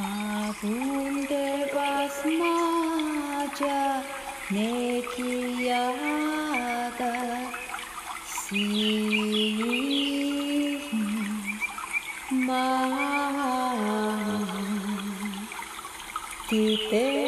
아군대바스마자 내기야다 시마 그때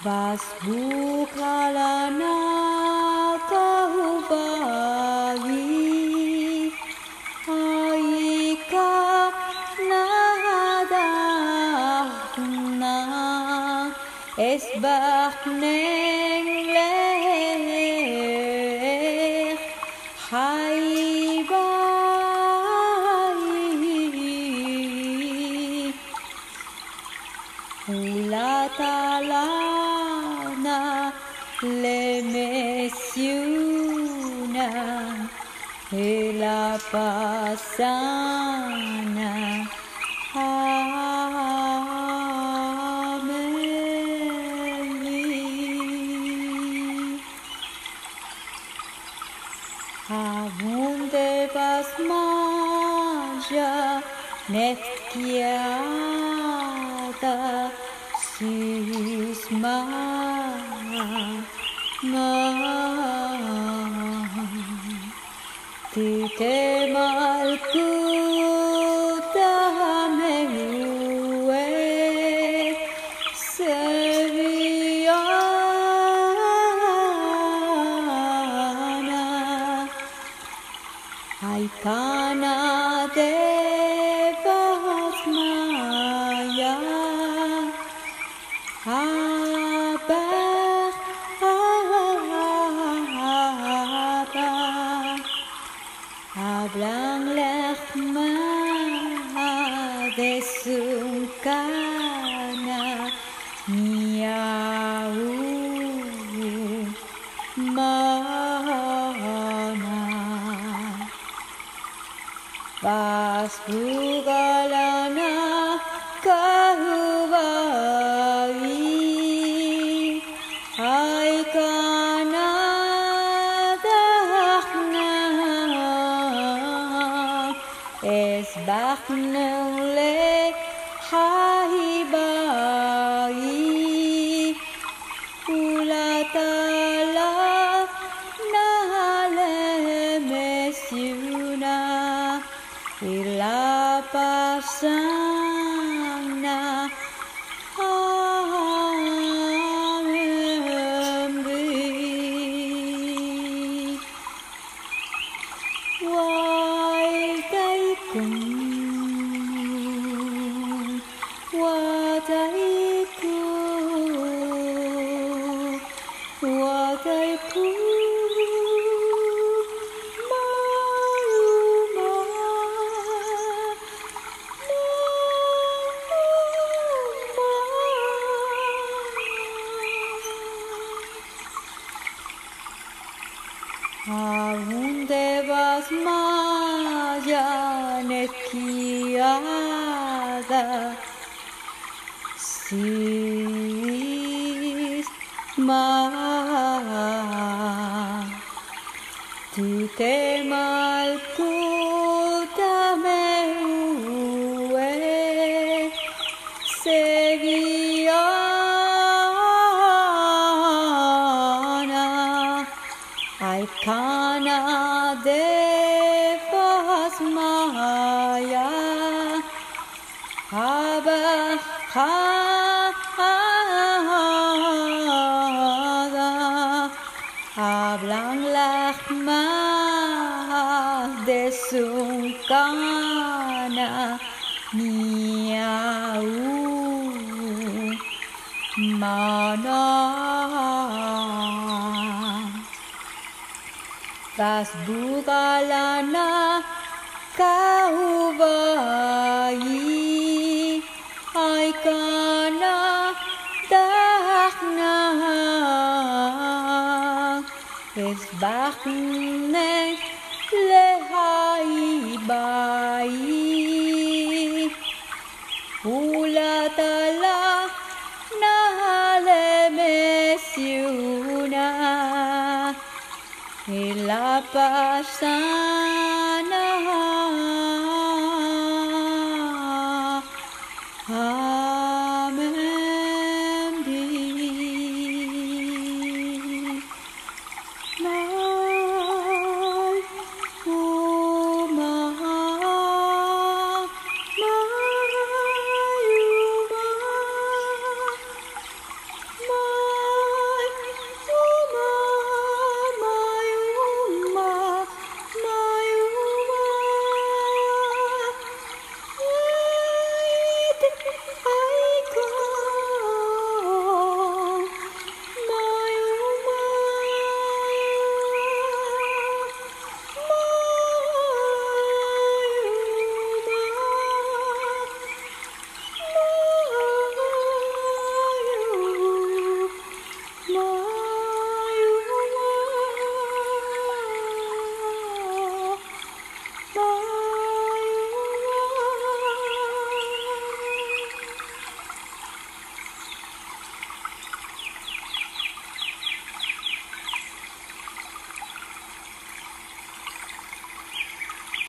Was bukalana kahubagi aika nahadahna esbach neng lech haibai ulatala le mesiuna e la pasana Amen. Avunde vas maja なってます de sunkana Miau mana Vas bugalana kahubai Es bakna le hai bai. Ulatala nale mesiuna Aún vas maya esquiada, sis. Aikana devas maya. Abajada hablan las más de su cana miau. Mana Vas bugalana kaubai ai kana dahna es bakne lehai bai ulatala nalemesiuna Elapasana. Amen.